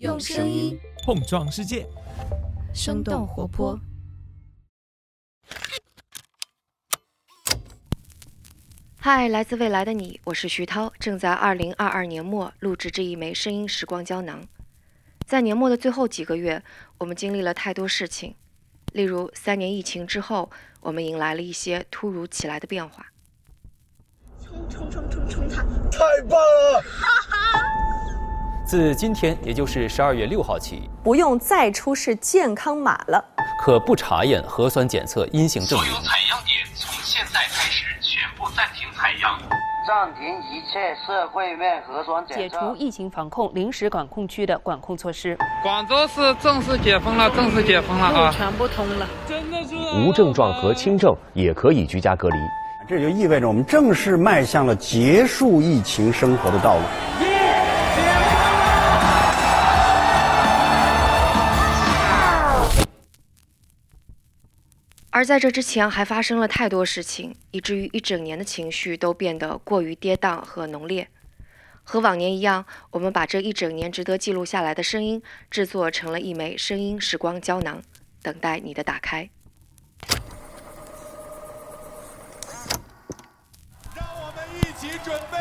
用声音碰撞世界，生动活泼。嗨，来自未来的你，我是徐涛，正在二零二二年末录制这一枚声音时光胶囊。在年末的最后几个月，我们经历了太多事情，例如三年疫情之后，我们迎来了一些突如其来的变化。冲冲冲冲冲他！太棒了！自今天，也就是十二月六号起，不用再出示健康码了，可不查验核酸检测阴性证明。所有采样点从现在开始全部暂停采样，暂停一切社会面核酸检测，解除疫情防控临时管控区的管控措施。广州市正式解封了，正式解封了啊！全部通了，真的是无症状和轻症也可以居家隔离。这就意味着我们正式迈向了结束疫情生活的道路。而在这之前，还发生了太多事情，以至于一整年的情绪都变得过于跌宕和浓烈。和往年一样，我们把这一整年值得记录下来的声音，制作成了一枚声音时光胶囊，等待你的打开。让我们一起准备。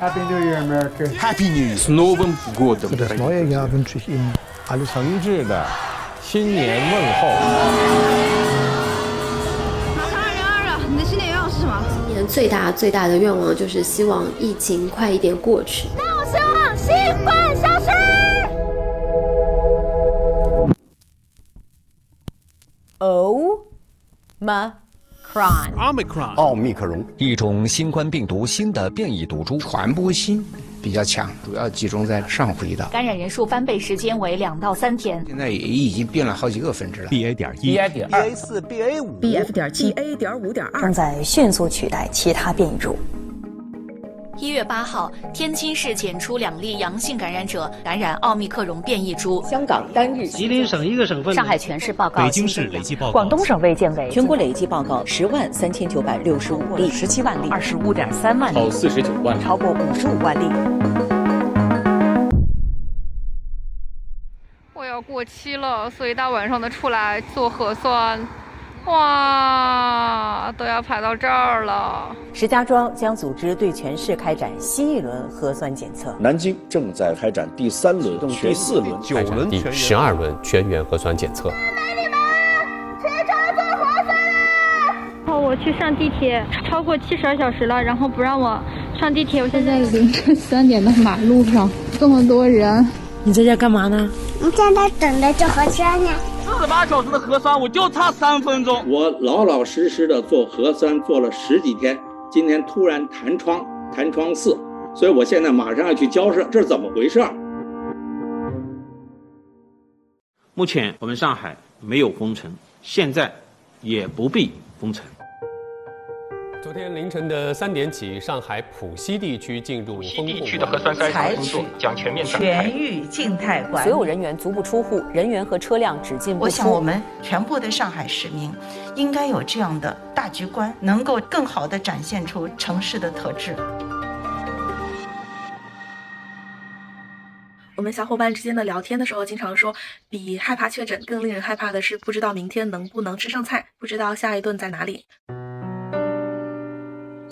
Happy New Year, America! Happy New Year! e Jahr wünsche ich Ihnen alles 诚挚的新年问候。最大最大的愿望就是希望疫情快一点过去。那我希望新冠消失。哦吗？Omicron，奥密克戎，一种新冠病毒新的变异毒株，传播性比较强，主要集中在上呼吸道。感染人数翻倍时间为两到三天。现在也已经变了好几个分支了。BA 点一、BA 点二、BA 四、BA 五、BF 点七、A 点五点二，正在迅速取代其他变异株。一月八号，天津市检出两例阳性感染者感染奥密克戎变异株。香港单日吉林省一个省份，上海全市报告，北京市累计报告，广东省卫健委全国累计报告十万三千九百六十五例，十七万例，二十五点三万例，超四十九万，超过五十五万例。我要过期了，所以大晚上的出来做核酸。哇，都要排到这儿了！石家庄将组织对全市开展新一轮核酸检测。南京正在开展第三轮、第四轮、九轮、第十二轮全员核酸检测。你们起床做核酸啦！然后我去上地铁，超过七十二小时了，然后不让我上地铁。我现在凌晨三点的马路上，这么多人。你在这干嘛呢？你现在等着做核酸呢。四十八小时的核酸，我就差三分钟。我老老实实的做核酸做了十几天，今天突然弹窗，弹窗四，所以我现在马上要去交涉，这是怎么回事？目前我们上海没有封城，现在也不必封城。昨天凌晨的三点起，上海浦西地区进入封控。地区的核酸筛查工作将全面展开。全域静态管理，所有人员足不出户，人员和车辆只进不出。我想，我们全部的上海市民应该有这样的大局观，能够更好地展现出城市的特质。我们小伙伴之间的聊天的时候，经常说，比害怕确诊更令人害怕的是不知道明天能不能吃上菜，不知道下一顿在哪里。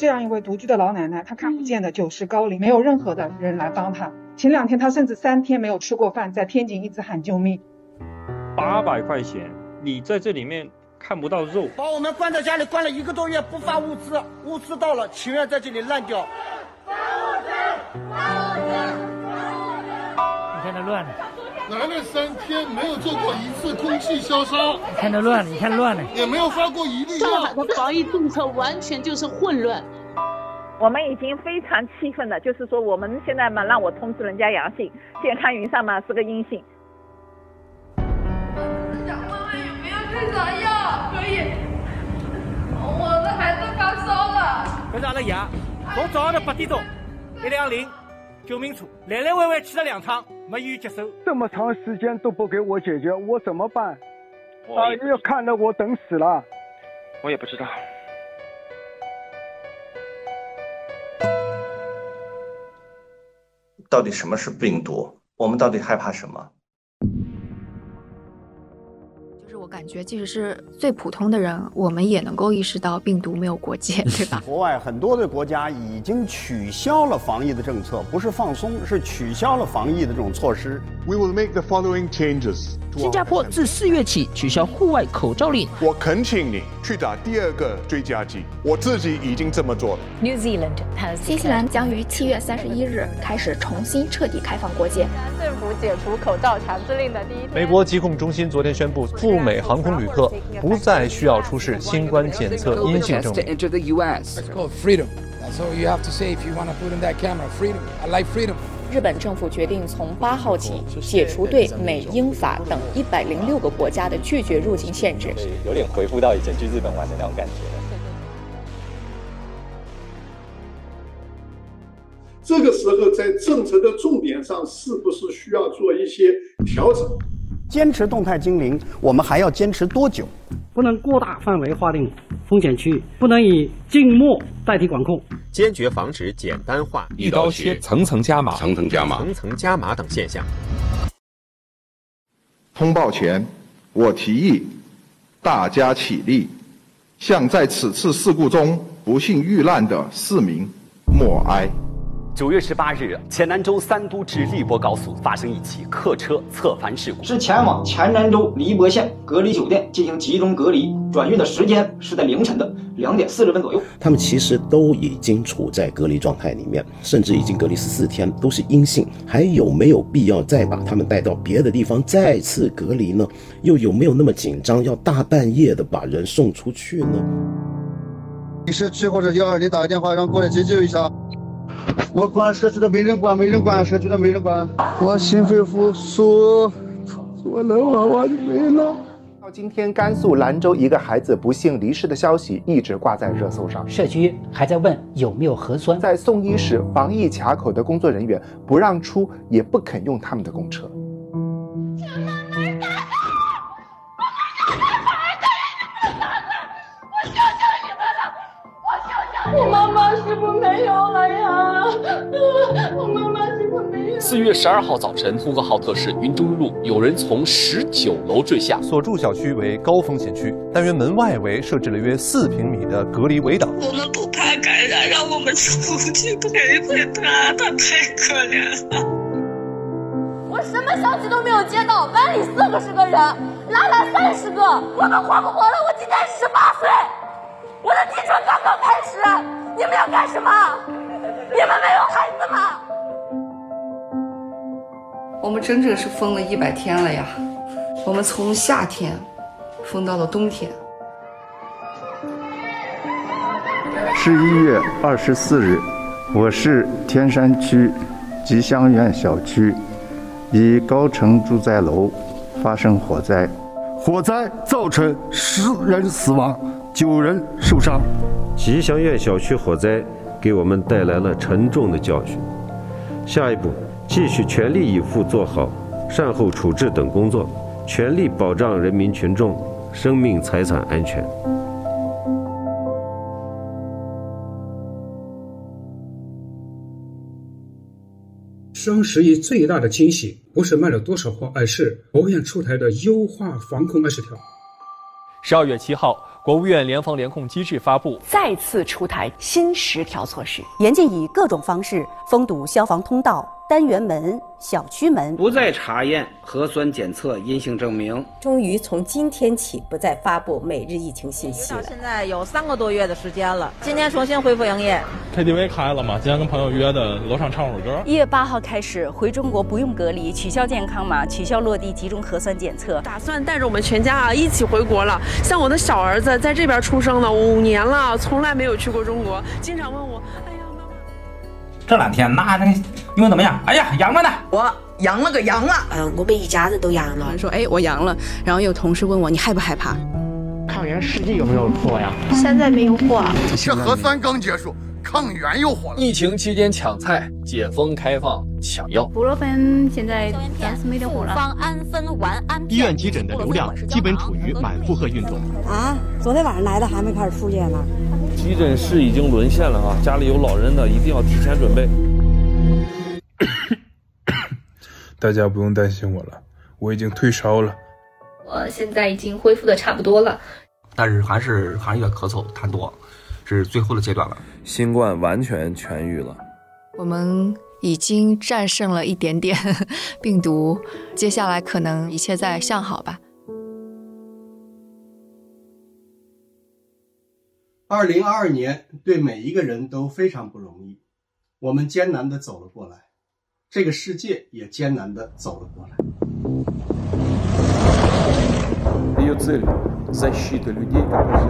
这样一位独居的老奶奶，她看不见的九十高龄，没有任何的人来帮她。前两天她甚至三天没有吃过饭，在天井一直喊救命。八百块钱，你在这里面看不到肉，把我们关在家里关了一个多月，不发物资，物资到了，情愿在这里烂掉。发物资，发物资，发物资你看他乱了。来了三天，没有做过一次空气消杀。你看他乱了，你看乱了，也没有发过一例。上海的防疫政策完全就是混乱。我们已经非常气愤了，就是说我们现在嘛，让我通知人家阳性，健康云上嘛是个阴性。想问问有没有退烧药可以？我的孩子发烧了。搿是阿拉爷，从早上的八点钟，一两零救命车来来回回去了两趟，没医院接收。这么长时间都不给我解决，我怎么办？我啊，要看得我等死了。我也不知道。到底什么是病毒？我们到底害怕什么？感觉，即使是最普通的人，我们也能够意识到病毒没有国界，对吧？国外很多的国家已经取消了防疫的政策，不是放松，是取消了防疫的这种措施。We will make the following changes. 新加坡自四月起取消户外口罩令。我恳请你去打第二个追加剂，我自己已经这么做了。New Zealand 新西兰将于七月三十一日开始重新彻底开放国界。政府解除口罩强制令的第一，美国疾控中心昨天宣布，赴美航空旅客不再需要出示新冠检测阴性证明。Freedom. That's all you have to say if you want to put in that camera. Freedom. I like freedom. 日本政府决定从八号起解除对美、英、法等一百零六个国家的拒绝入境限制，有点回复到以前去日本玩的那种感觉。这个时候，在政策的重点上，是不是需要做一些调整？坚持动态清零，我们还要坚持多久？不能过大范围划定风险区域，不能以静默代替管控，坚决防止简单化、一刀切、层层加码、层层加码、层层加码等现象。通报前，我提议大家起立，向在此次事故中不幸遇难的市民默哀。九月十八日，黔南州三都至荔波高速发生一起客车侧翻事故，是前往黔南州荔波县隔离酒店进行集中隔离，转运的时间是在凌晨的两点四十分左右。他们其实都已经处在隔离状态里面，甚至已经隔离十四天，都是阴性，还有没有必要再把他们带到别的地方再次隔离呢？又有没有那么紧张，要大半夜的把人送出去呢？你是去或者幺二零打个电话，让过来急救一下。我管社区的没人管，没人管社区的没人管。我心肺复苏，我能娃娃就没了。到今天，甘肃兰州一个孩子不幸离世的消息一直挂在热搜上。社区还在问有没有核酸。在送医时，防疫卡口的工作人员不让出，也不肯用他们的公车。我求求你们了，我想想我妈妈是不是没有了呀？我妈妈是不是没有？四月十二号早晨，呼和浩特市云中路有人从十九楼坠下，所住小区为高风险区，单元门外围设置了约四平米的隔离围挡。我们不怕感染，让我们出去陪陪他，他太可怜了。我什么消息都没有接到，班里四个十个人，拉来三十个，我们活不活了？我今年十八岁。我的青春刚刚开始，你们要干什么？你们没有孩子吗？我们整整是封了一百天了呀！我们从夏天封到了冬天。十一月二十四日，我市天山区吉祥苑小区一高层住宅楼发生火灾，火灾造成十人死亡。九人受伤。吉祥苑小区火灾给我们带来了沉重的教训。下一步，继续全力以赴做好善后处置等工作，全力保障人民群众生命财产安全。双十一最大的惊喜不是卖了多少货，而是国务院出台的优化防控二十条。十二月七号。国务院联防联控机制发布，再次出台新十条措施，严禁以各种方式封堵消防通道、单元门、小区门，不再查验核酸检测阴性证明。终于从今天起不再发布每日疫情信息了。现在有三个多月的时间了，今天重新恢复营业。KTV 开了嘛？今天跟朋友约的，楼上唱会儿歌。一月八号开始回中国不用隔离，取消健康码，取消落地集中核酸检测。打算带着我们全家啊一起回国了。像我的小儿子。在这边出生了五年了，从来没有去过中国，经常问我：“哎呀，妈妈。”这两天那那因为怎么样？哎呀，阳了呢！我阳了个阳了，嗯，我们一家子都阳了。说：“哎，我阳了。”然后有同事问我：“你害不害怕？”抗原试剂有没有货呀？现在没有货。这核酸刚结束，抗原又火了。疫情期间抢菜，解封开放抢药。布洛芬现在暂时没得货了。方氨酚烷胺医院急诊的流量基本处于满负荷运转。啊，昨天晚上来的还没开始出现呢。急诊室已经沦陷了啊！家里有老人的一定要提前准备。大家不用担心我了，我已经退烧了。我现在已经恢复的差不多了，但是还是还是有点咳嗽、痰多，是最后的阶段了。新冠完全痊愈了，我们已经战胜了一点点 病毒，接下来可能一切在向好吧。二零二二年对每一个人都非常不容易，我们艰难的走了过来，这个世界也艰难的走了过来。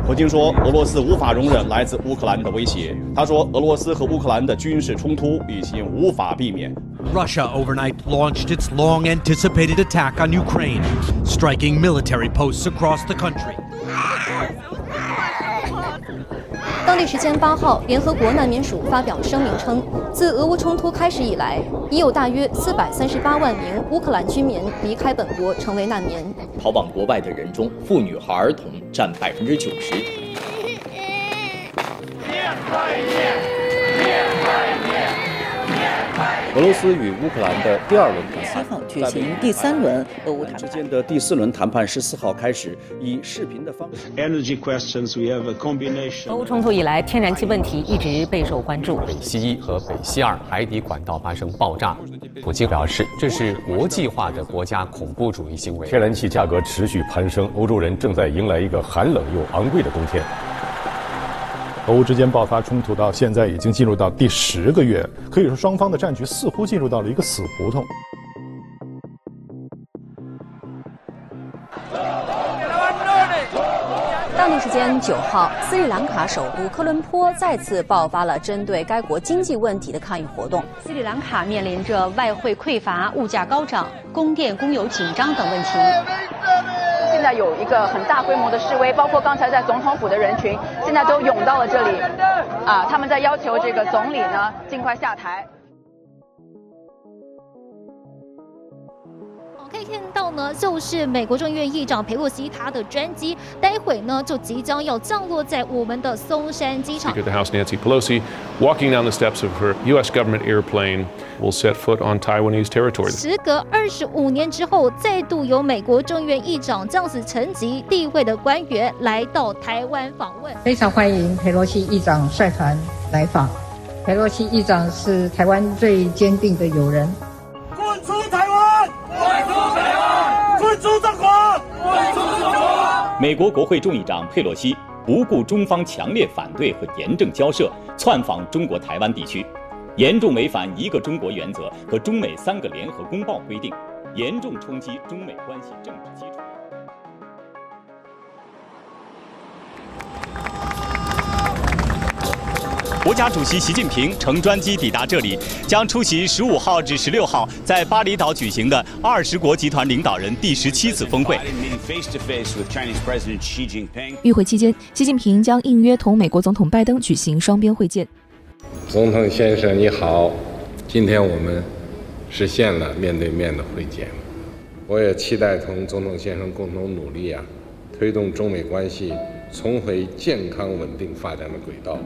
普京说，俄罗斯无法容忍来自乌克兰的威胁。他说，俄罗斯和乌克兰的军事冲突已经无法避免。Russia overnight launched its long anticipated attack on Ukraine, striking military posts across the country. 当地时间八号，联合国难民署发表声明称，自俄乌冲突开始以来，已有大约四百三十八万名乌克兰居民离开本国，成为难民。逃往国外的人中，妇女和儿童占百分之九十。俄罗斯与乌克兰的第二轮谈判举行第三轮俄乌谈之间的第四轮谈判十四号开始，以视频的方式。Energy questions, we have a combination. 俄乌冲突以来，天然气问题一直备受关注。北溪一和北溪二海底管道发生爆炸，普京表示这是国际化的国家恐怖主义行为。天然气价格持续攀升，欧洲人正在迎来一个寒冷又昂贵的冬天。俄乌之间爆发冲突到现在已经进入到第十个月，可以说双方的战局似乎进入到了一个死胡同。时间九号，斯里兰卡首都科伦坡再次爆发了针对该国经济问题的抗议活动。斯里兰卡面临着外汇匮乏、物价高涨、供电供油紧张等问题。现在有一个很大规模的示威，包括刚才在总统府的人群，现在都涌到了这里，啊，他们在要求这个总理呢尽快下台。以看到呢，就是美国众议院议长佩洛西他的专机，待会呢就即将要降落在我们的松山机场。Speaker of the House Nancy Pelosi, walking down the steps of her U.S. government airplane, will set foot on Taiwanese territory. 时隔二十五年之后，再度有美国众议院议长这样子层级地位的官员来到台湾访问，非常欢迎佩洛西议长率团来访。佩洛西议长是台湾最坚定的友人。出中国！滚出中国！美国国会众议长佩洛西不顾中方强烈反对和严正交涉，窜访中国台湾地区，严重违反一个中国原则和中美三个联合公报规定，严重冲击中美关系政治基国家主席习近平乘专机抵达这里，将出席十五号至十六号在巴厘岛举行的二十国集团领导人第十七次峰会。与会期间，习近平将应约同美国总统拜登举行双边会见。总统先生你好，今天我们实现了面对面的会见，我也期待同总统先生共同努力啊，推动中美关系重回健康稳定发展的轨道。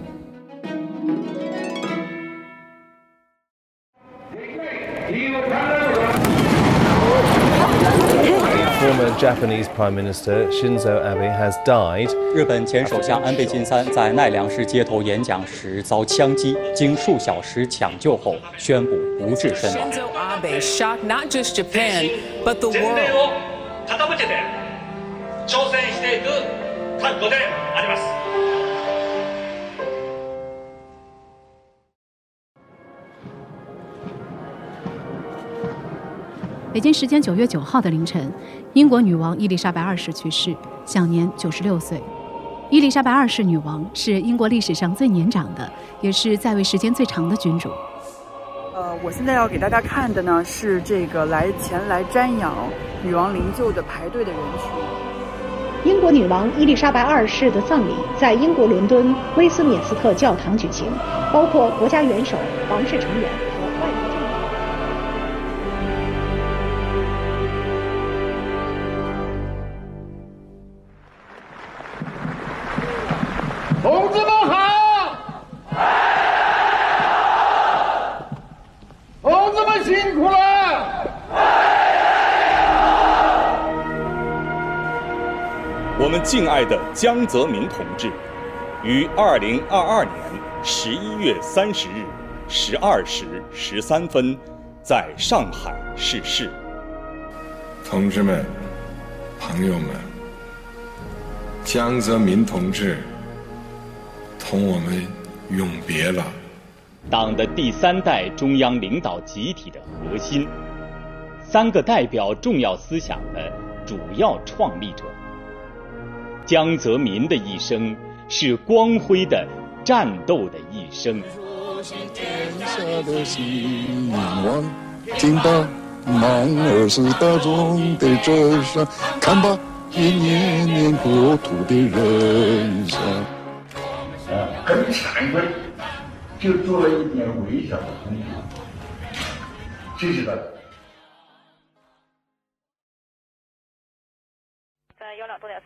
Former Japanese Prime Minister Shinzo Abe has died. 日本前首相安倍晋三在奈良市街头演讲时遭枪击，经数小时抢救后宣布不治身亡。 Shinzo Abe shocked not just Japan, but the world. 北京时间九月九号的凌晨，英国女王伊丽莎白二世去世，享年九十六岁。伊丽莎白二世女王是英国历史上最年长的，也是在位时间最长的君主。呃，我现在要给大家看的呢是这个来前来瞻仰女王灵柩的排队的人群。英国女王伊丽莎白二世的葬礼在英国伦敦威斯敏斯特教堂举行，包括国家元首、王室成员敬爱的江泽民同志，于二零二二年十一月三十日十二时十三分，在上海逝世。同志们、朋友们，江泽民同志同我们永别了。党的第三代中央领导集体的核心，三个代表重要思想的主要创立者。江泽民的一生是光辉的战斗的一生。听吧，男儿是大众的真相，看吧，一年年国土的人生。啊，很惭愧，就做了一点微小的工作，谢谢大家。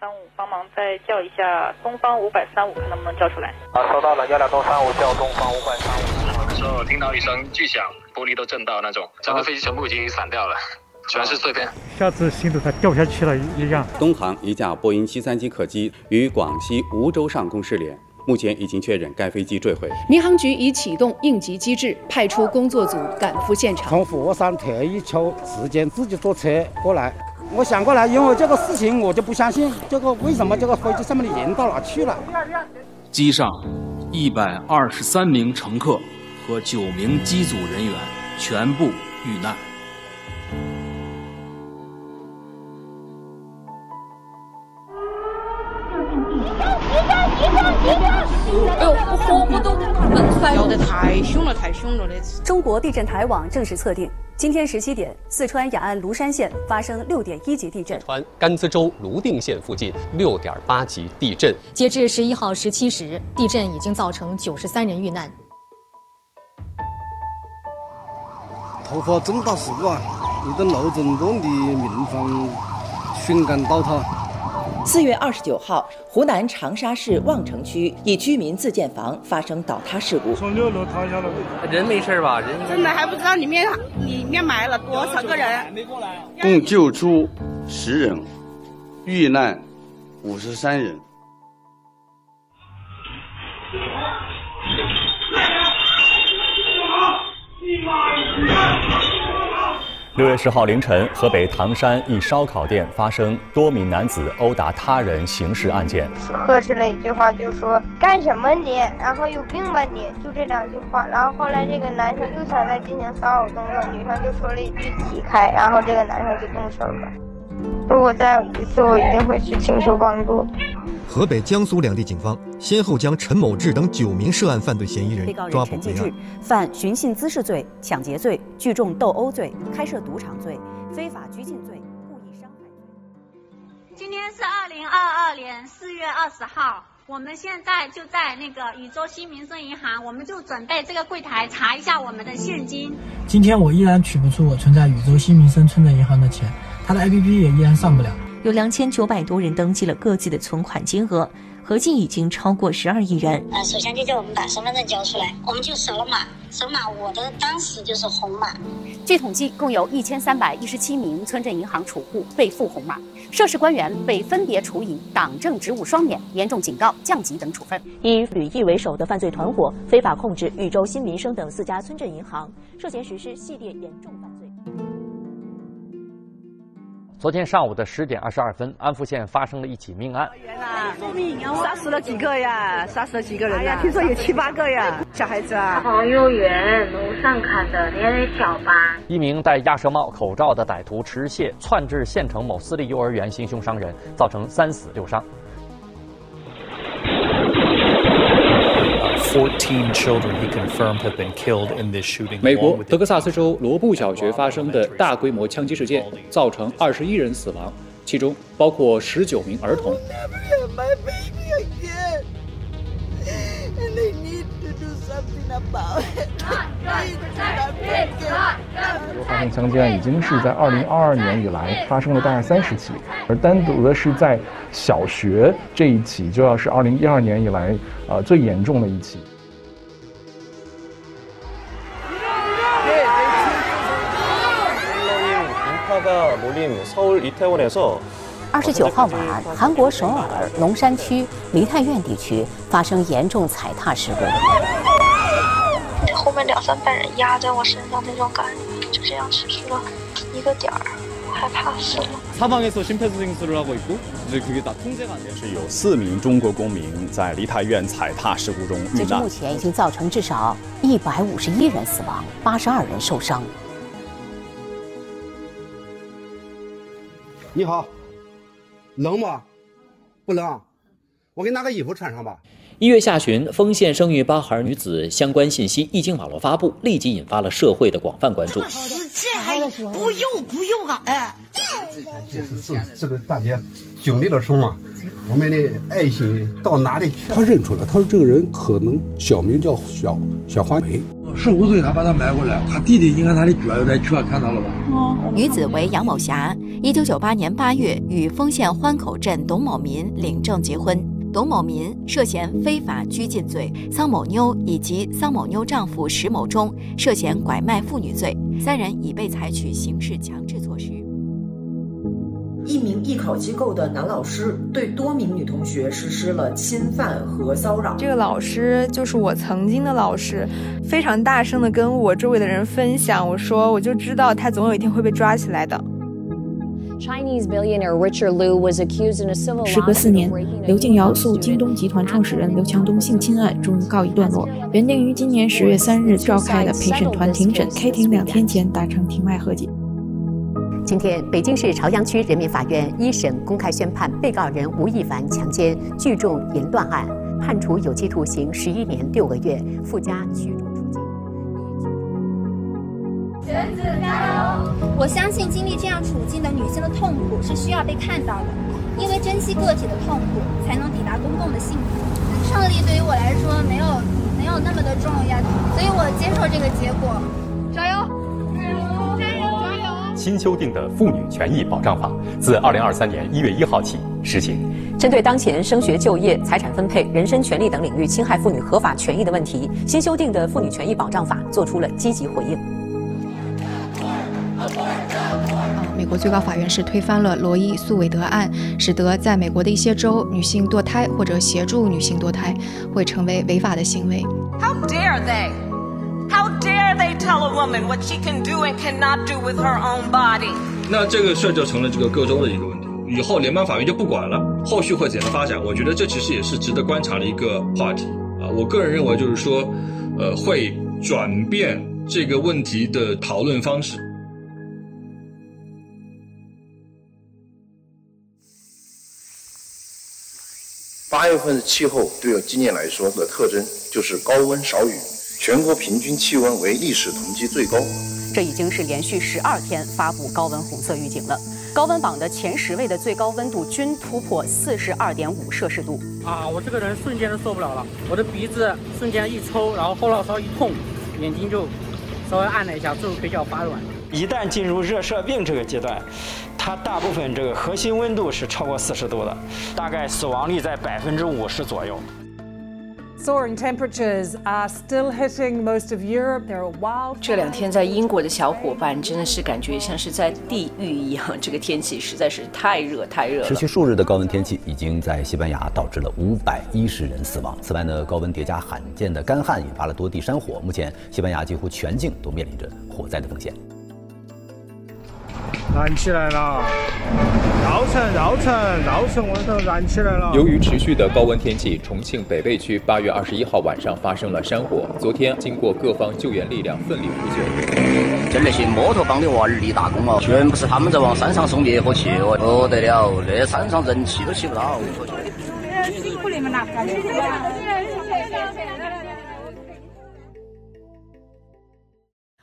三五，帮忙再叫一下东方五百三五，看能不能叫出来。啊，收到了，幺两多三五叫东方五百三五。的时候听到一声巨响，玻璃都震到那种，整个飞机全部已经散掉了，全是碎片。下次心都快掉下去了一样。东航一架波音七三七客机于广西梧州上空失联，目前已经确认该飞机坠毁。民航局已启动应急机制，派出工作组赶赴现场。从佛山特意抽时间自己坐车过来。我想过来，因为这个事情我就不相信，这个为什么这个飞机上面的人到哪去了？机上一百二十三名乘客和九名机组人员全部遇难。哎呦，我活不都闷坏了！的太凶了，太凶了！这次。中国地震台网正式测定，今天十七点，四川雅安芦山县发生六点一级地震。四川甘孜州泸定县附近六点八级地震。截至十一号十七时，地震已经造成九十三人遇难。突发重大事故啊！一栋楼整栋的民房瞬间倒塌。四月二十九号，湖南长沙市望城区一居民自建房发生倒塌事故。从六楼塌下来，人没事吧？人真的还不知道里面里面埋了多少个人。共救出十人，遇难五十三人。六月十号凌晨，河北唐山一烧烤店发生多名男子殴打他人刑事案件。呵斥了一句话，就说干什么你？然后有病吧你？就这两句话。然后后来这个男生又想再进行骚扰动作，女生就说了一句起开，然后这个男生就动手了。如果再有一次，我一定会去请求帮助。河北、江苏两地警方先后将陈某志等九名涉案犯罪嫌疑人抓捕归案。犯寻衅滋事罪、抢劫罪、聚众斗殴罪、开设赌场罪、非法拘禁罪、故意伤害罪。今天是二零二二年四月二十号，我们现在就在那个禹州新民生银行，我们就准备这个柜台查一下我们的现金。今天我依然取不出我存在禹州新民生村的银行的钱，它的 APP 也依然上不了。有两千九百多人登记了各自的存款金额，合计已经超过十二亿元。呃，首先就叫我们把身份证交出来，我们就扫了码，扫码我的当时就是红码。据统计，共有一千三百一十七名村镇银行储户被赋红码，涉事官员被分别处以党政职务双免、严重警告、降级等处分。以吕毅为首的犯罪团伙非法控制禹州新民生等四家村镇银行，涉嫌实施系列严重犯罪。昨天上午的十点二十二分，安福县发生了一起命案。杀死了几个呀？杀死了几个人呀？听说有七八个呀，小孩子啊。从幼儿园楼上砍的年龄小吧。一名戴鸭舌帽、口罩的歹徒持械窜至县城某私立幼儿园行凶伤人，造成三死六伤。14 children he confirmed have been killed in this shooting. 美国德克萨斯州罗布小学发生的大规模枪击事件，造成二十一人死亡，其中包括十九名儿童。发生强奸案已经是在二零二二年以来发生了大概三十起，而单独的是在小学这一起就要是二零一二年以来呃最严重的一起。二十九号晚，韩国首尔龙山区梨泰院地区发生严重踩踏事故。后面两三百人压在我身上那种感觉就这样持续了一个点儿害怕死了。他放给所幸配置的一个塑料围布这个可以打通是有四名中国公民在梨泰院踩踏事故中遇难。目前已经造成至少一百五十一人死亡八十二人受伤。你好。冷吗？不冷。我给你拿个衣服穿上吧。一月下旬，丰县生育八孩女子相关信息一经网络发布，立即引发了社会的广泛关注。这还不用不用啊！哎，这是是这个大姐经历了什么？我们的爱心到哪里去？他认出来，他说这个人可能小名叫小小花梅。十五岁他把他买过来，他弟弟你看他的脚有点瘸，看到了吧？女子为杨某霞，一九九八年八月与丰县欢口镇董某民领证结婚。董某民涉嫌非法拘禁罪，桑某妞以及桑某妞丈夫石某忠涉嫌拐卖妇女罪，三人已被采取刑事强制措施。一名艺考机构的男老师对多名女同学实施了侵犯和骚扰。这个老师就是我曾经的老师，非常大声的跟我周围的人分享，我说我就知道他总有一天会被抓起来的。时隔四年，刘静瑶诉京东集团创始人刘强东性侵案终于告一段落。原定于今年十月三日召开的陪审团庭审开庭两天前达成庭外和解。今天，北京市朝阳区人民法院一审公开宣判被告人吴亦凡强奸、聚众淫乱案，判处有期徒刑十一年六个月，附加驱逐出境。我相信经历这样处境的女性的痛苦是需要被看到的，因为珍惜个体的痛苦，才能抵达公共的幸福。胜利对于我来说没有没有那么的重要，所以我接受这个结果。加油！新修订的妇女权益保障法自二零二三年一月一号起施行，针对当前升学、就业、财产分配、人身权利等领域侵害妇女合法权益的问题，新修订的妇女权益保障法作出了积极回应。国最高法院是推翻了罗伊诉韦德案，使得在美国的一些州，女性堕胎或者协助女性堕胎会成为违法的行为。How dare they? How dare they tell a woman what she can do and cannot do with her own body? 那这个事儿就成了这个各州的一个问题，以后联邦法院就不管了，后续会怎样发展？我觉得这其实也是值得观察的一个话题啊。我个人认为就是说，呃，会转变这个问题的讨论方式。八月份的气候对今年来说的特征就是高温少雨，全国平均气温为历史同期最高。这已经是连续十二天发布高温红色预警了。高温榜的前十位的最高温度均突破四十二点五摄氏度。啊，我这个人瞬间就受不了了，我的鼻子瞬间一抽，然后后脑勺一痛，眼睛就稍微按了一下，最后腿脚发软。一旦进入热射病这个阶段，它大部分这个核心温度是超过四十度的，大概死亡率在百分之五十左右。Soaring temperatures are still hitting most of Europe. There are wild. 这两天在英国的小伙伴真的是感觉像是在地狱一样，这个天气实在是太热太热了。持续数日的高温天气已经在西班牙导致了五百一十人死亡。此外呢，高温叠加罕见的干旱引发了多地山火，目前西班牙几乎全境都面临着火灾的风险。燃起来了！绕城，绕城，绕城外头燃起来了！由于持续的高温天气，重庆北碚区八月二十一号晚上发生了山火。昨天，经过各方救援力量奋力扑救，这那些摩托帮的娃儿立大功哦，全部是他们在往山上送灭火器哦，不得了，那山上人气都起不到。辛苦你们了，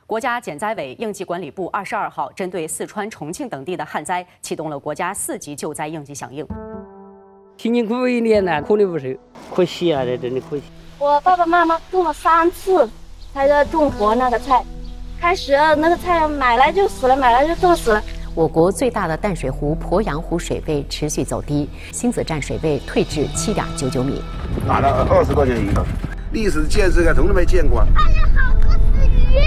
国家减灾委应急管理部二十二号针对四川、重庆等地的旱灾，启动了国家四级救灾应急响应。辛辛苦苦一年呢，可的不是，可惜啊，这真的可惜。我爸爸妈妈种了三次，才在种活那个菜。开始那个菜买来就死了，买来就冻死了。我国最大的淡水湖鄱阳湖水位持续走低，星子站水位退至七点九九米，打了二十块钱一个，历史建设啊，从来没见过。哎呀，好多死鱼，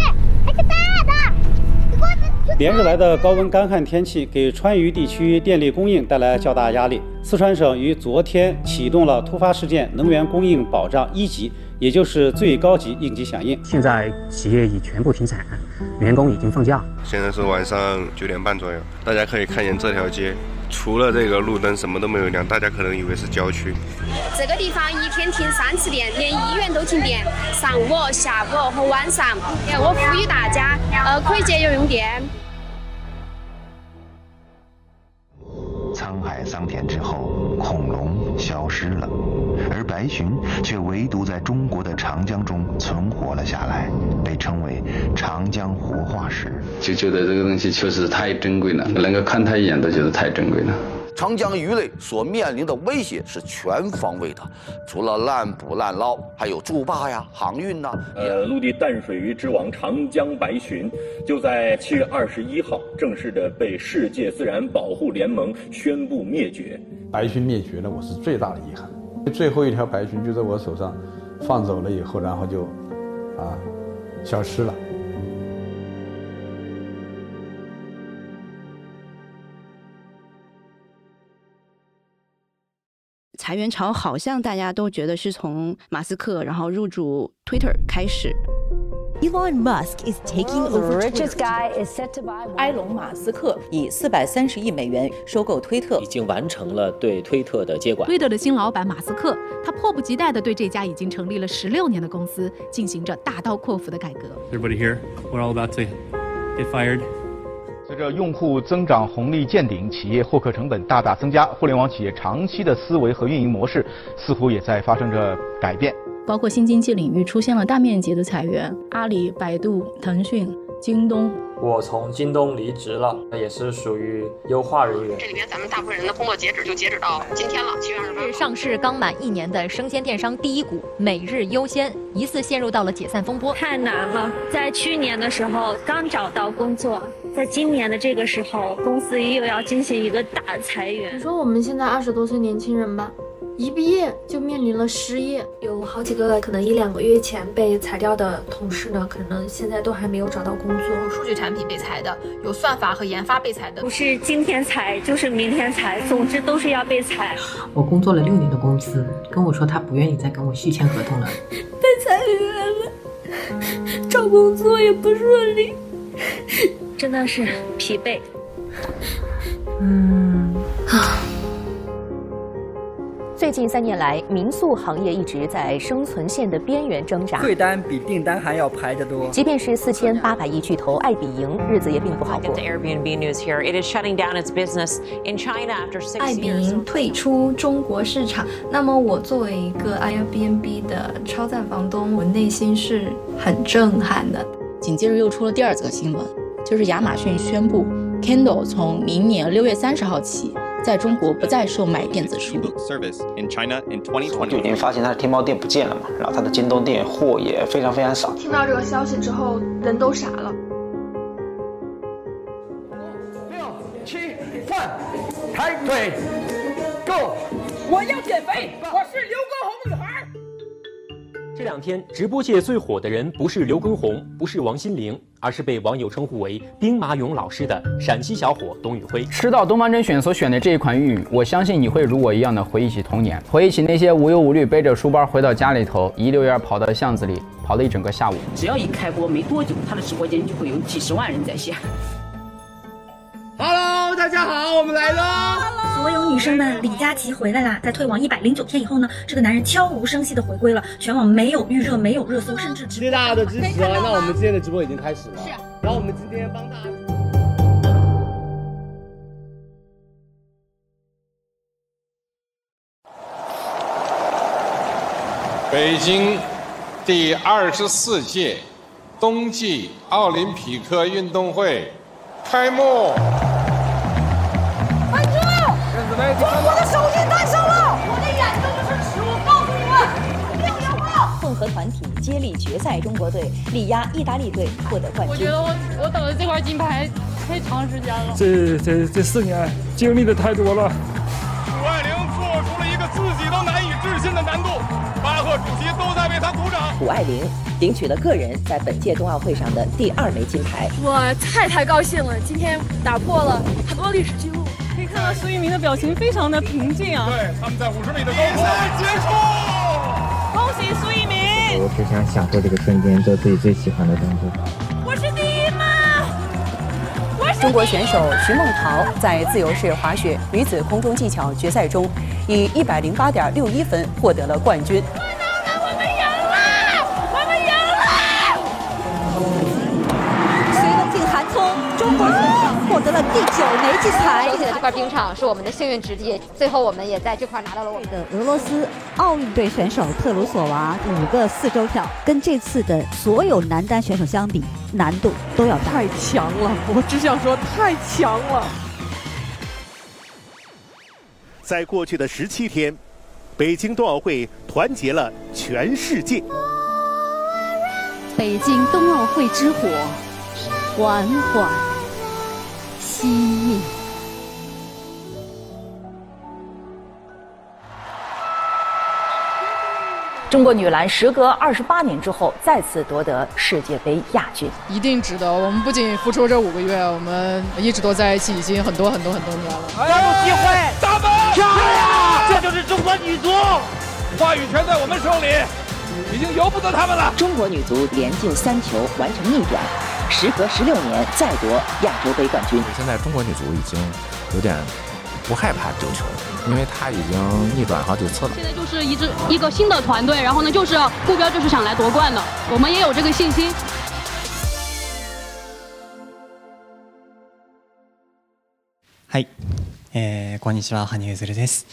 连日来的高温干旱天气给川渝地区电力供应带来较大压力。四川省于昨天启动了突发事件能源供应保障一级，也就是最高级应急响应。现在企业已全部停产，员工已经放假。现在是晚上九点半左右，大家可以看见这条街，除了这个路灯，什么都没有亮。大家可能以为是郊区。这个地方一天停三次电，连医院都停电，上午、下午和晚上。我呼吁大家，呃，可以节约用电。沧海桑田之后，恐龙消失了，而白鲟却唯独在中国的长江中存活了下来，被称为长江活化石。就觉得这个东西确实太珍贵了，能够看它一眼都觉得太珍贵了。长江鱼类所面临的威胁是全方位的，除了滥捕滥捞，还有筑坝呀、航运呐。呃，陆地淡水鱼之王长江白鲟，就在七月二十一号正式的被世界自然保护联盟宣布灭绝。白鲟灭绝了，我是最大的遗憾。最后一条白裙就在我手上放走了以后，然后就啊消失了。裁员潮好像大家都觉得是从马斯克然后入主 Twitter 开始。Elon Musk is taking over. The richest guy is set to buy. 埃隆·马斯克以四百三十亿美元收购推特，已经完成了对推特的接管。推特的新老板马斯克，他迫不及待地对这家已经成立了十六年的公司进行着大刀阔斧的改革。Everybody here, we're all about to get fired. 随着用户增长红利见顶，企业获客成本大大增加，互联网企业长期的思维和运营模式似乎也在发生着改变。包括新经济领域出现了大面积的裁员，阿里、百度、腾讯、京东。我从京东离职了，也是属于优化人员。这里面咱们大部分人的工作截止就截止到今天了，七月二十八日上市刚满一年的生鲜电商第一股每日优鲜，疑似陷入到了解散风波。太难了，在去年的时候刚找到工作，在今年的这个时候，公司又要进行一个大裁员。你说我们现在二十多岁年轻人吧。一毕业就面临了失业，有好几个可能一两个月前被裁掉的同事呢，可能现在都还没有找到工作。数据产品被裁的，有算法和研发被裁的，不是今天裁就是明天裁，总之都是要被裁。我工作了六年的公司跟我说，他不愿意再跟我续签合同了，被裁员了，找工作也不顺利，真的是疲惫。嗯啊。最近三年来，民宿行业一直在生存线的边缘挣扎，退单比订单还要排得多。即便是四千八百亿巨头爱彼迎，日子也并不好过。爱彼迎退出中国市场，那么我作为一个 Airbnb 的超赞房东，我内心是很震撼的。紧接着又出了第二则新闻，就是亚马逊宣布，Kindle 从明年六月三十号起。在中国不再售卖电子书。就已经发现他的天猫店不见了嘛，然后他的京东店货也非常非常少。听到这个消息之后，人都傻了。五、六、七，换，抬腿，Go！我要减肥，我是刘畊宏女孩。这两天直播界最火的人不是刘畊宏，不是王心凌，而是被网友称呼为“兵马俑老师”的陕西小伙董宇辉。吃到东方甄选所选的这一款玉米，我相信你会如我一样的回忆起童年，回忆起那些无忧无虑背着书包回到家里头，一溜烟跑到巷子里跑了一整个下午。只要一开播没多久，他的直播间就会有几十万人在线。Hello，大家好，我们来了。所有女生们，李佳琦回来啦！在退网一百零九天以后呢，这个男人悄无声息的回归了，全网没有预热，没有热搜，甚至谢谢大家的支持啊！那我们今天的直播已经开始了。是。然后我们今天帮大家。北京第二十四届冬季奥林匹克运动会。开幕！中国的手机诞生了！我的眼睛就是尺，我告诉你们，六连冠！混合团体接力决赛，中国队力压意大利队获得冠军。我觉得我我等了这块金牌太长时间了。这这这四年经历的太多了。谷爱凌做出了一个自己都难以置信的难度，巴赫主席都在为她鼓掌。谷爱凌领取了个人在本届冬奥会上的第二枚金牌。我太太高兴了，今天打破了很多历史记录。看到苏翊鸣的表情非常的平静啊。对，他们在五十米的高空结束。恭喜苏翊鸣！我只想享受这个瞬间，做自己最喜欢的动作。我是第一吗？中国选手徐梦桃在自由式滑雪女子空中技巧决赛中，以一百零八点六一分获得了冠军。九枚金牌。手写的这块冰场是我们的幸运之地，最后我们也在这块拿到了我们的俄罗斯奥运队选手特鲁索娃五个四周跳，跟这次的所有男单选手相比，难度都要大。太强了！我只想说太强了。在过去的十七天，北京冬奥会团结了全世界。北京冬奥会之火缓缓熄灭。中国女篮时隔二十八年之后再次夺得世界杯亚军，一定值得。我们不仅付出这五个月，我们一直都在一起，已经很多很多很多年了。抓住机会，打门，漂亮！这就是中国女足，话语权在我们手里，已经由不得他们了。中国女足连进三球，完成逆转，时隔十六年再夺亚洲杯冠军。现在中国女足已经有点不害怕丢球了。因为他已经逆转好几次了。现在就是一支一个新的团队，然后呢，就是目标就是想来夺冠的，我们也有这个信心。はい、えー、こんにちは、羽生結弦です。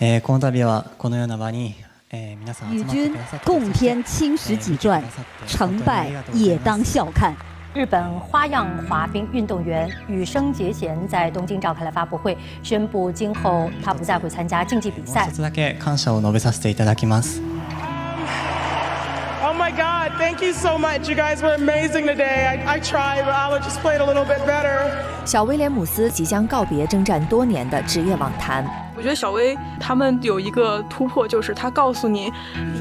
えー、この度はこのような場に。女军共添青史几传，成败也当笑看。 日本花样滑冰运动员羽生结弦在东京召开了发布会，宣布今后他不再会参加竞技比赛。Oh my God! Thank you so much. You guys were amazing today. I I tried, but I just played a little bit better. 小威廉姆斯即将告别征战多年的职业网坛。我觉得小威他们有一个突破，就是他告诉你，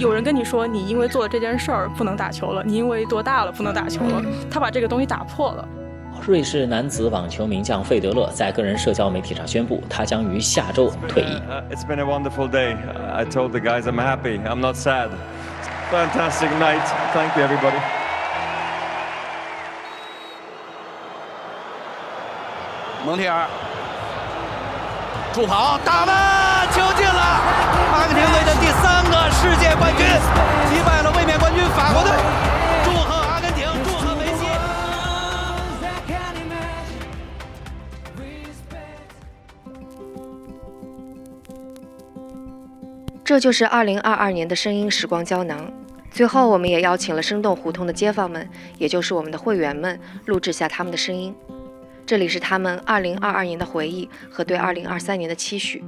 有人跟你说你因为做了这件事儿不能打球了，你因为多大了不能打球了，他把这个东西打破了。瑞士男子网球名将费德勒在个人社交媒体上宣布，他将于下周退役。It's been a wonderful day. I told the guys I'm happy. I'm not sad. Fantastic night. Thank you, everybody. 蒙蒂尔。助跑打门，球进了！阿根廷队的第三个世界冠军，击败了卫冕冠军法国队。祝贺阿根廷，祝贺梅西！这就是二零二二年的声音时光胶囊。最后，我们也邀请了生动胡同的街坊们，也就是我们的会员们，录制下他们的声音。这里是他们二零二二年的回忆和对二零二三年的期许。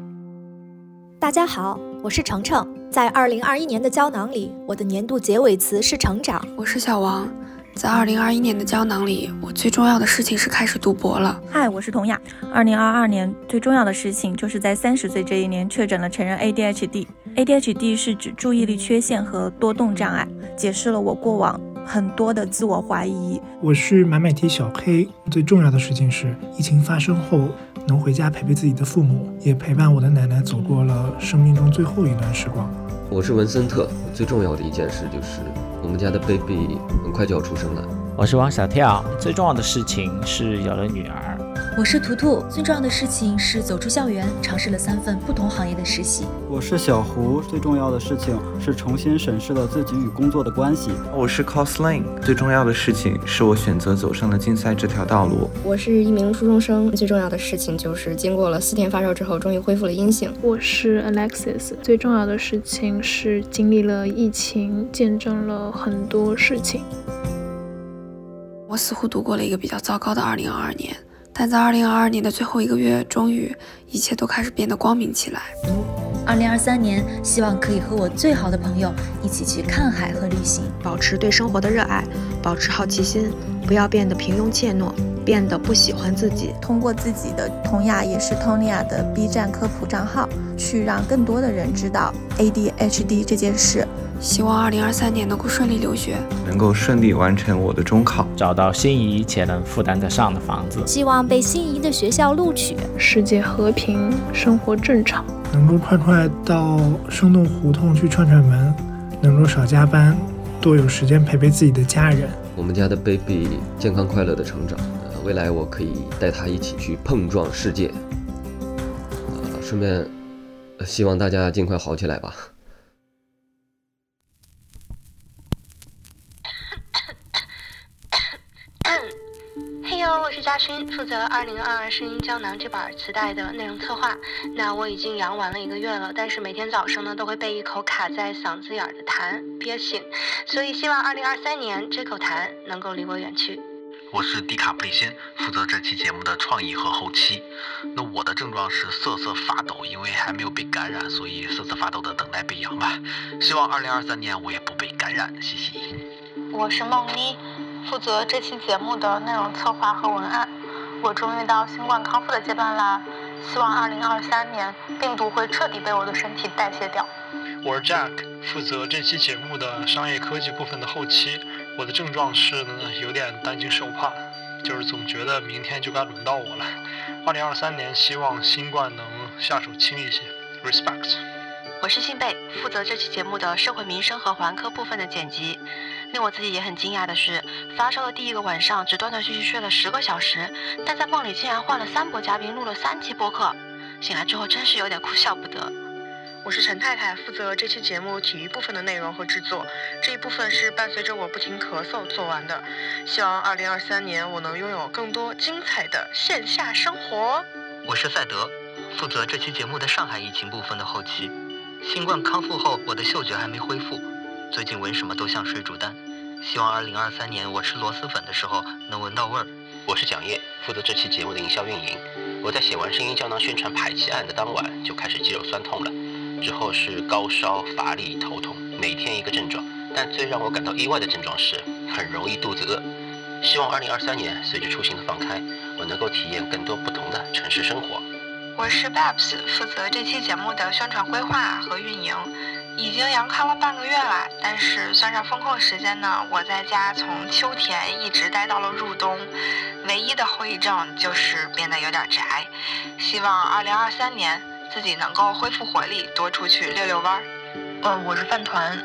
大家好，我是程程。在二零二一年的胶囊里，我的年度结尾词是成长。我是小王。在二零二一年的胶囊里，我最重要的事情是开始读博了。嗨，我是童雅。二零二二年最重要的事情就是在三十岁这一年确诊了成人 ADHD。ADHD 是指注意力缺陷和多动障碍，解释了我过往。很多的自我怀疑。我是买买提小黑，最重要的事情是，疫情发生后能回家陪陪自己的父母，也陪伴我的奶奶走过了生命中最后一段时光。我是文森特，最重要的一件事就是我们家的 baby 很快就要出生了。我是王小跳，最重要的事情是有了女儿。我是图图，最重要的事情是走出校园，尝试了三份不同行业的实习。我是小胡，最重要的事情是重新审视了自己与工作的关系。我是 Cosline，最重要的事情是我选择走上了竞赛这条道路。我是一名初中生，最重要的事情就是经过了四天发烧之后，终于恢复了阴性。我是 Alexis，最重要的事情是经历了疫情，见证了很多事情。我似乎度过了一个比较糟糕的2022年。但在二零二二年的最后一个月，终于一切都开始变得光明起来。二零二三年，希望可以和我最好的朋友一起去看海和旅行，保持对生活的热爱，保持好奇心，不要变得平庸怯懦。变得不喜欢自己。通过自己的童雅也是 Tonya 的 B 站科普账号，去让更多的人知道 ADHD 这件事。希望二零二三年能够顺利留学，能够顺利完成我的中考，找到心仪且能负担得上的房子。希望被心仪的学校录取，世界和平，生活正常。能够快快到生动胡同去串串门，能够少加班，多有时间陪陪自己的家人。我们家的 baby 健康快乐的成长，呃，未来我可以带他一起去碰撞世界。呃，顺便，希望大家尽快好起来吧。嘿呦，我是嘉勋，负责《二零二二声音胶囊》这本磁带的内容策划。那我已经阳完了一个月了，但是每天早上呢都会被一口卡在嗓子眼的痰憋醒，所以希望二零二三年这口痰能够离我远去。我是迪卡普里辛，负责这期节目的创意和后期。那我的症状是瑟瑟发抖，因为还没有被感染，所以瑟瑟发抖的等待被阳吧。希望二零二三年我也不被感染，嘻嘻。我是梦妮。负责这期节目的内容策划和文案，我终于到新冠康复的阶段啦！希望2023年病毒会彻底被我的身体代谢掉。我是 Jack，负责这期节目的商业科技部分的后期。我的症状是呢，有点担惊受怕，就是总觉得明天就该轮到我了。2023年希望新冠能下手轻一些。Respect。我是信贝，负责这期节目的社会民生和环科部分的剪辑。令我自己也很惊讶的是，发烧的第一个晚上只断断续续睡了十个小时，但在梦里竟然换了三波嘉宾，录了三期播客。醒来之后真是有点哭笑不得。我是陈太太，负责这期节目体育部分的内容和制作。这一部分是伴随着我不停咳嗽做完的。希望2023年我能拥有更多精彩的线下生活。我是赛德，负责这期节目的上海疫情部分的后期。新冠康复后，我的嗅觉还没恢复。最近闻什么都像水煮蛋，希望二零二三年我吃螺蛳粉的时候能闻到味儿。我是蒋烨，负责这期节目的营销运营。我在写完声音胶囊宣传排期案的当晚就开始肌肉酸痛了，之后是高烧、乏力、头痛，每天一个症状。但最让我感到意外的症状是很容易肚子饿。希望二零二三年随着出行的放开，我能够体验更多不同的城市生活。我是 Babs，负责这期节目的宣传规划和运营。已经阳康了半个月了，但是算上风控时间呢，我在家从秋天一直待到了入冬。唯一的后遗症就是变得有点宅。希望二零二三年自己能够恢复活力，多出去溜溜弯儿。嗯，我是饭团，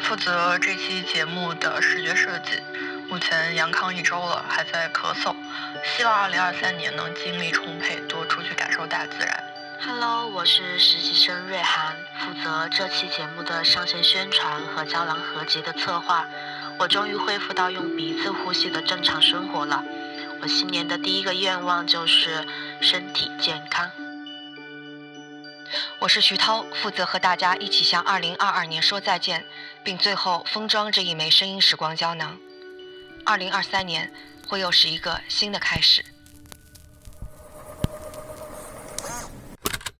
负责这期节目的视觉设计。目前阳康一周了，还在咳嗽。希望二零二三年能精力充沛，多出去感受大自然。Hello，我是实习生瑞涵，负责这期节目的上线宣传和胶囊合集的策划。我终于恢复到用鼻子呼吸的正常生活了。我新年的第一个愿望就是身体健康。我是徐涛，负责和大家一起向2022年说再见，并最后封装这一枚声音时光胶囊。2023年会又是一个新的开始。